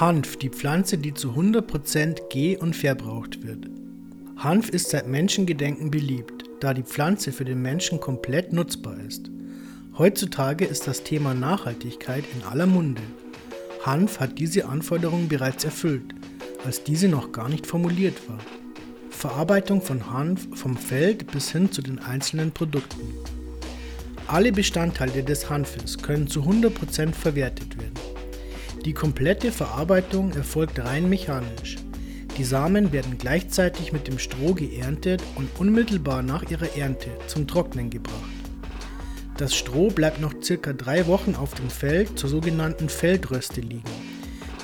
Hanf, die Pflanze, die zu 100% ge- und verbraucht wird. Hanf ist seit Menschengedenken beliebt, da die Pflanze für den Menschen komplett nutzbar ist. Heutzutage ist das Thema Nachhaltigkeit in aller Munde. Hanf hat diese Anforderungen bereits erfüllt, als diese noch gar nicht formuliert war. Verarbeitung von Hanf vom Feld bis hin zu den einzelnen Produkten. Alle Bestandteile des Hanfes können zu 100% verwertet werden. Die komplette Verarbeitung erfolgt rein mechanisch. Die Samen werden gleichzeitig mit dem Stroh geerntet und unmittelbar nach ihrer Ernte zum Trocknen gebracht. Das Stroh bleibt noch circa drei Wochen auf dem Feld zur sogenannten Feldröste liegen,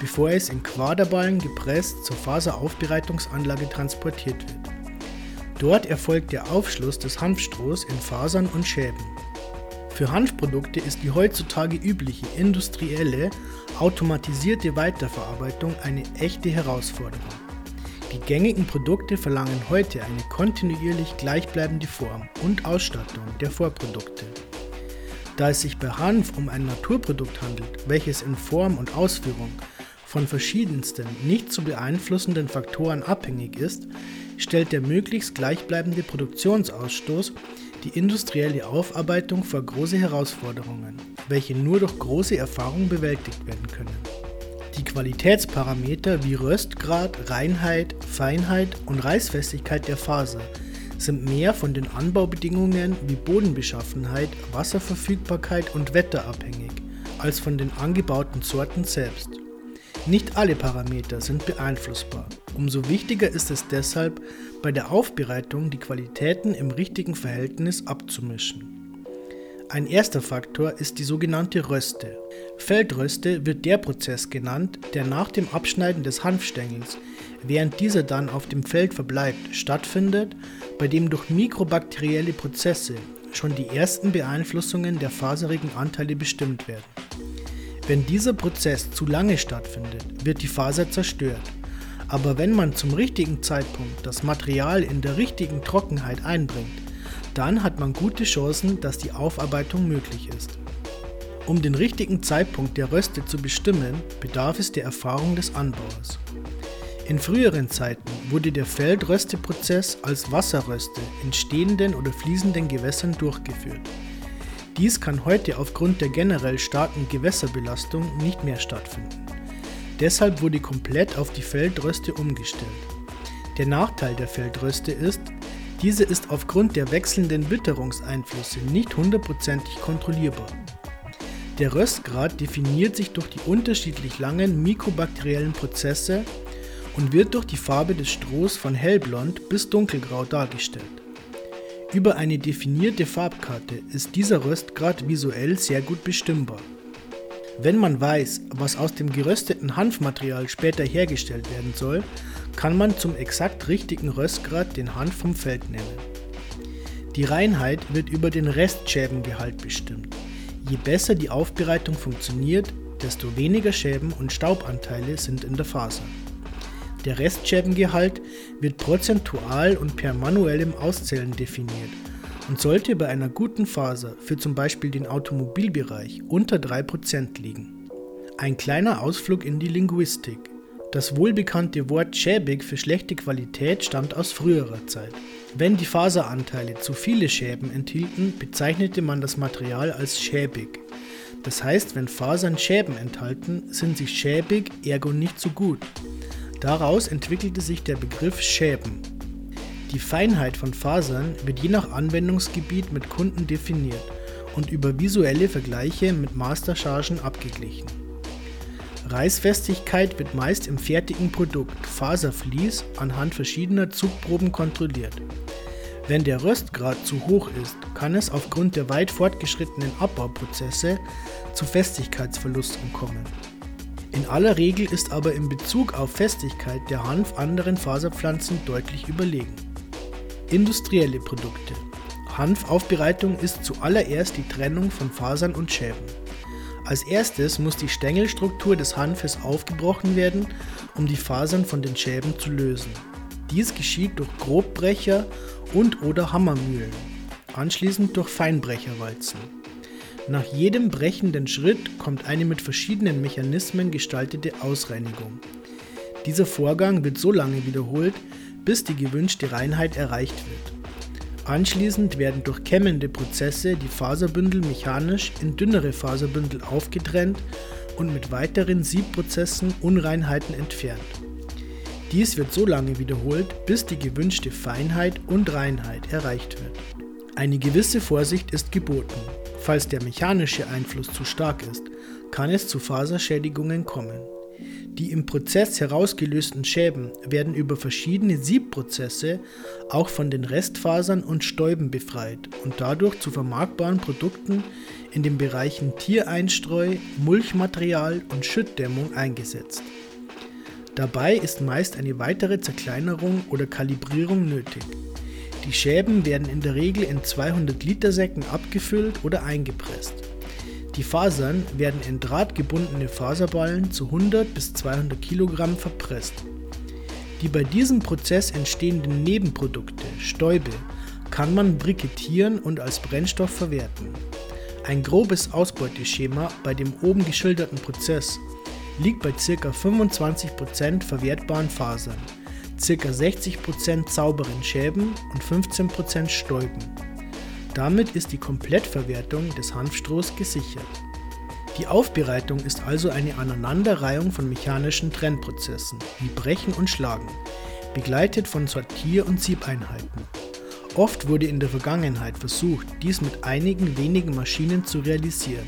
bevor es in Quaderballen gepresst zur Faseraufbereitungsanlage transportiert wird. Dort erfolgt der Aufschluss des Hanfstrohs in Fasern und Schäben. Für Hanfprodukte ist die heutzutage übliche industrielle, automatisierte Weiterverarbeitung eine echte Herausforderung. Die gängigen Produkte verlangen heute eine kontinuierlich gleichbleibende Form und Ausstattung der Vorprodukte. Da es sich bei Hanf um ein Naturprodukt handelt, welches in Form und Ausführung von verschiedensten nicht zu beeinflussenden Faktoren abhängig ist, stellt der möglichst gleichbleibende Produktionsausstoß die industrielle Aufarbeitung vor große Herausforderungen, welche nur durch große Erfahrung bewältigt werden können. Die Qualitätsparameter wie Röstgrad, Reinheit, Feinheit und Reißfestigkeit der Faser sind mehr von den Anbaubedingungen wie Bodenbeschaffenheit, Wasserverfügbarkeit und Wetter abhängig, als von den angebauten Sorten selbst. Nicht alle Parameter sind beeinflussbar. Umso wichtiger ist es deshalb, bei der Aufbereitung die Qualitäten im richtigen Verhältnis abzumischen. Ein erster Faktor ist die sogenannte Röste. Feldröste wird der Prozess genannt, der nach dem Abschneiden des Hanfstängels, während dieser dann auf dem Feld verbleibt, stattfindet, bei dem durch mikrobakterielle Prozesse schon die ersten Beeinflussungen der faserigen Anteile bestimmt werden. Wenn dieser Prozess zu lange stattfindet, wird die Faser zerstört. Aber wenn man zum richtigen Zeitpunkt das Material in der richtigen Trockenheit einbringt, dann hat man gute Chancen, dass die Aufarbeitung möglich ist. Um den richtigen Zeitpunkt der Röste zu bestimmen, bedarf es der Erfahrung des Anbauers. In früheren Zeiten wurde der Feldrösteprozess als Wasserröste in stehenden oder fließenden Gewässern durchgeführt. Dies kann heute aufgrund der generell starken Gewässerbelastung nicht mehr stattfinden. Deshalb wurde komplett auf die Feldröste umgestellt. Der Nachteil der Feldröste ist, diese ist aufgrund der wechselnden Witterungseinflüsse nicht hundertprozentig kontrollierbar. Der Röstgrad definiert sich durch die unterschiedlich langen mikrobakteriellen Prozesse und wird durch die Farbe des Strohs von hellblond bis dunkelgrau dargestellt. Über eine definierte Farbkarte ist dieser Röstgrad visuell sehr gut bestimmbar. Wenn man weiß, was aus dem gerösteten Hanfmaterial später hergestellt werden soll, kann man zum exakt richtigen Röstgrad den Hanf vom Feld nehmen. Die Reinheit wird über den Restschäbengehalt bestimmt. Je besser die Aufbereitung funktioniert, desto weniger Schäben und Staubanteile sind in der Faser. Der Restschäbengehalt wird prozentual und per manuellem Auszählen definiert und sollte bei einer guten Faser für zum Beispiel den Automobilbereich unter 3% liegen. Ein kleiner Ausflug in die Linguistik. Das wohlbekannte Wort schäbig für schlechte Qualität stammt aus früherer Zeit. Wenn die Faseranteile zu viele Schäben enthielten, bezeichnete man das Material als schäbig. Das heißt, wenn Fasern Schäben enthalten, sind sie schäbig, ergo nicht so gut. Daraus entwickelte sich der Begriff Schäben. Die Feinheit von Fasern wird je nach Anwendungsgebiet mit Kunden definiert und über visuelle Vergleiche mit Masterchargen abgeglichen. Reißfestigkeit wird meist im fertigen Produkt Faservlies anhand verschiedener Zugproben kontrolliert. Wenn der Röstgrad zu hoch ist, kann es aufgrund der weit fortgeschrittenen Abbauprozesse zu Festigkeitsverlusten kommen. In aller Regel ist aber in Bezug auf Festigkeit der Hanf anderen Faserpflanzen deutlich überlegen. Industrielle Produkte. Hanfaufbereitung ist zuallererst die Trennung von Fasern und Schäben. Als erstes muss die Stängelstruktur des Hanfes aufgebrochen werden, um die Fasern von den Schäben zu lösen. Dies geschieht durch Grobbrecher und oder Hammermühlen, anschließend durch Feinbrecherwalzen. Nach jedem brechenden Schritt kommt eine mit verschiedenen Mechanismen gestaltete Ausreinigung. Dieser Vorgang wird so lange wiederholt, bis die gewünschte Reinheit erreicht wird. Anschließend werden durch kämmende Prozesse die Faserbündel mechanisch in dünnere Faserbündel aufgetrennt und mit weiteren Siebprozessen Unreinheiten entfernt. Dies wird so lange wiederholt, bis die gewünschte Feinheit und Reinheit erreicht wird. Eine gewisse Vorsicht ist geboten. Falls der mechanische Einfluss zu stark ist, kann es zu Faserschädigungen kommen. Die im Prozess herausgelösten Schäben werden über verschiedene Siebprozesse auch von den Restfasern und Stäuben befreit und dadurch zu vermarktbaren Produkten in den Bereichen Tiereinstreu, Mulchmaterial und Schüttdämmung eingesetzt. Dabei ist meist eine weitere Zerkleinerung oder Kalibrierung nötig. Die Schäben werden in der Regel in 200 Liter Säcken abgefüllt oder eingepresst. Die Fasern werden in drahtgebundene Faserballen zu 100 bis 200 Kilogramm verpresst. Die bei diesem Prozess entstehenden Nebenprodukte, Stäube, kann man brikettieren und als Brennstoff verwerten. Ein grobes Ausbeuteschema bei dem oben geschilderten Prozess liegt bei ca. 25% verwertbaren Fasern, ca. 60% sauberen Schäben und 15% Stäuben. Damit ist die Komplettverwertung des Hanfstrohs gesichert. Die Aufbereitung ist also eine Aneinanderreihung von mechanischen Trennprozessen wie Brechen und Schlagen, begleitet von Sortier- und Siebeinheiten. Oft wurde in der Vergangenheit versucht, dies mit einigen wenigen Maschinen zu realisieren.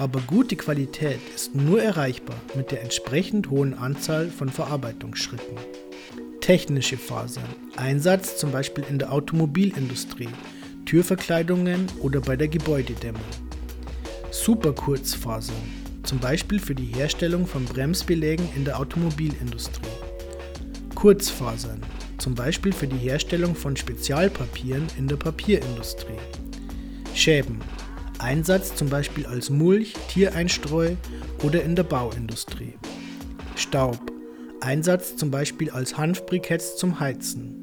Aber gute Qualität ist nur erreichbar mit der entsprechend hohen Anzahl von Verarbeitungsschritten. Technische Fasern, Einsatz zum Beispiel in der Automobilindustrie, Türverkleidungen oder bei der Gebäudedämmung. Superkurzfasern, zum Beispiel für die Herstellung von Bremsbelägen in der Automobilindustrie. Kurzfasern, zum Beispiel für die Herstellung von Spezialpapieren in der Papierindustrie. Schäben, Einsatz zum Beispiel als Mulch, Tiereinstreu oder in der Bauindustrie. Staub, Einsatz zum Beispiel als Hanfbriketts zum Heizen.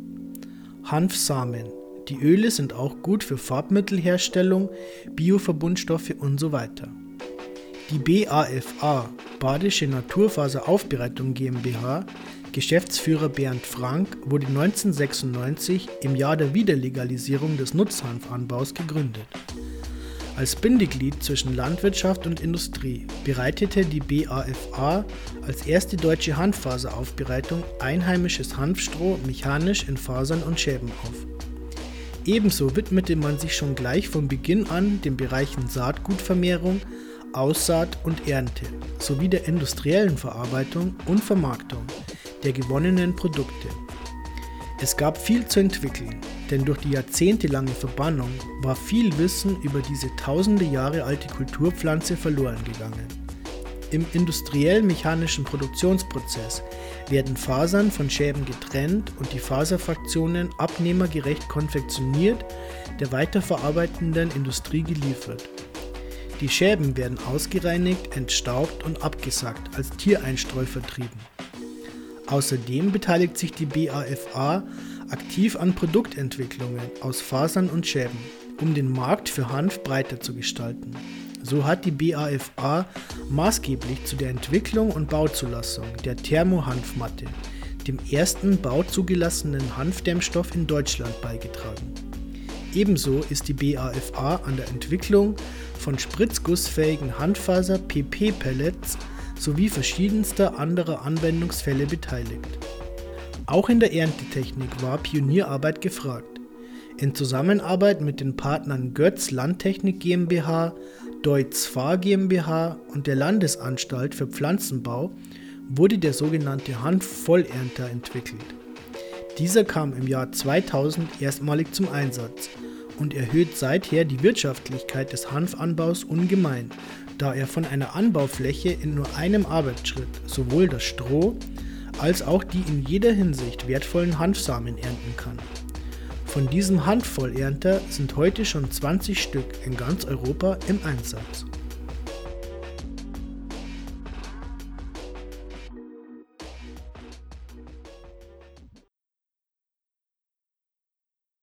Hanfsamen, die Öle sind auch gut für Farbmittelherstellung, Bioverbundstoffe und so weiter. Die BAFA, Badische Naturfaseraufbereitung GmbH, Geschäftsführer Bernd Frank, wurde 1996 im Jahr der Wiederlegalisierung des Nutzhanfanbaus gegründet. Als Bindeglied zwischen Landwirtschaft und Industrie bereitete die BAFA als erste deutsche Hanffaseraufbereitung einheimisches Hanfstroh mechanisch in Fasern und Schäben auf. Ebenso widmete man sich schon gleich von Beginn an den Bereichen Saatgutvermehrung, Aussaat und Ernte sowie der industriellen Verarbeitung und Vermarktung der gewonnenen Produkte. Es gab viel zu entwickeln, denn durch die jahrzehntelange Verbannung war viel Wissen über diese tausende Jahre alte Kulturpflanze verloren gegangen. Im industriell-mechanischen Produktionsprozess werden Fasern von Schäben getrennt und die Faserfraktionen abnehmergerecht konfektioniert der weiterverarbeitenden Industrie geliefert. Die Schäben werden ausgereinigt, entstaubt und abgesackt als Tiereinstreu vertrieben. Außerdem beteiligt sich die BAFA aktiv an Produktentwicklungen aus Fasern und Schäben, um den Markt für Hanf breiter zu gestalten. So hat die BAFA maßgeblich zu der Entwicklung und Bauzulassung der Thermohanfmatte, dem ersten bauzugelassenen Hanfdämmstoff in Deutschland, beigetragen. Ebenso ist die BAFA an der Entwicklung von spritzgussfähigen Handfaser-PP-Pellets sowie verschiedenster anderer Anwendungsfälle beteiligt. Auch in der Erntetechnik war Pionierarbeit gefragt. In Zusammenarbeit mit den Partnern Götz Landtechnik GmbH, Deutz Fahr GmbH und der Landesanstalt für Pflanzenbau wurde der sogenannte Hanf-Vollernter entwickelt. Dieser kam im Jahr 2000 erstmalig zum Einsatz und erhöht seither die Wirtschaftlichkeit des Hanfanbaus ungemein, da er von einer Anbaufläche in nur einem Arbeitsschritt sowohl das Stroh als auch die in jeder Hinsicht wertvollen Hanfsamen ernten kann. Von diesem Handvollernter sind heute schon 20 Stück in ganz Europa im Einsatz.